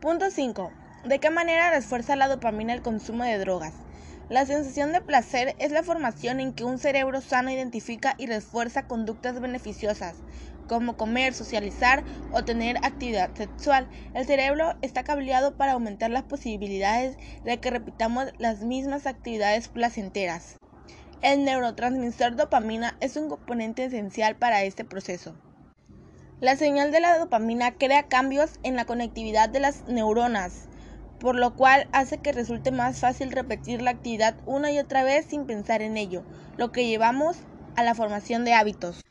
Punto 5. ¿De qué manera refuerza la dopamina el consumo de drogas? La sensación de placer es la formación en que un cerebro sano identifica y refuerza conductas beneficiosas, como comer, socializar o tener actividad sexual. El cerebro está cableado para aumentar las posibilidades de que repitamos las mismas actividades placenteras. El neurotransmisor dopamina es un componente esencial para este proceso. La señal de la dopamina crea cambios en la conectividad de las neuronas, por lo cual hace que resulte más fácil repetir la actividad una y otra vez sin pensar en ello, lo que llevamos a la formación de hábitos.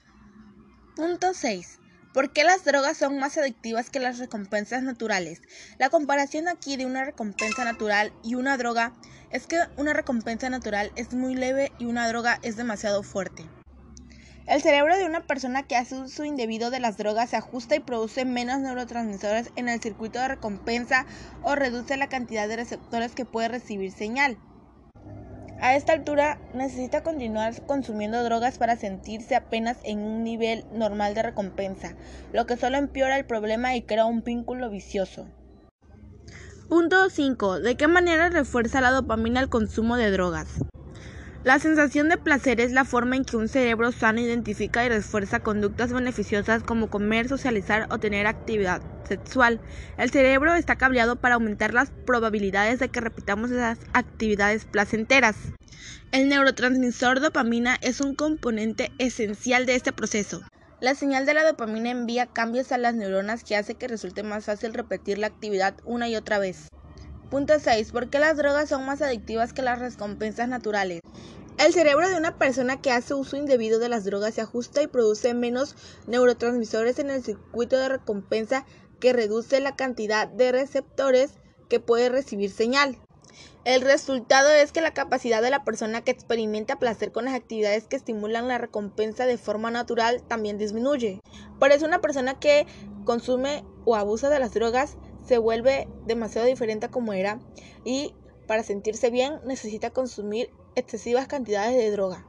Punto 6. ¿Por qué las drogas son más adictivas que las recompensas naturales? La comparación aquí de una recompensa natural y una droga es que una recompensa natural es muy leve y una droga es demasiado fuerte. El cerebro de una persona que hace uso indebido de las drogas se ajusta y produce menos neurotransmisores en el circuito de recompensa o reduce la cantidad de receptores que puede recibir señal. A esta altura necesita continuar consumiendo drogas para sentirse apenas en un nivel normal de recompensa, lo que solo empeora el problema y crea un vínculo vicioso. Punto 5. ¿De qué manera refuerza la dopamina el consumo de drogas? La sensación de placer es la forma en que un cerebro sano identifica y refuerza conductas beneficiosas como comer, socializar o tener actividad sexual. El cerebro está cableado para aumentar las probabilidades de que repitamos esas actividades placenteras. El neurotransmisor dopamina es un componente esencial de este proceso. La señal de la dopamina envía cambios a las neuronas que hace que resulte más fácil repetir la actividad una y otra vez. Punto 6. ¿Por qué las drogas son más adictivas que las recompensas naturales? El cerebro de una persona que hace uso indebido de las drogas se ajusta y produce menos neurotransmisores en el circuito de recompensa que reduce la cantidad de receptores que puede recibir señal. El resultado es que la capacidad de la persona que experimenta placer con las actividades que estimulan la recompensa de forma natural también disminuye. Por eso una persona que consume o abusa de las drogas se vuelve demasiado diferente a como era y para sentirse bien necesita consumir excesivas cantidades de droga.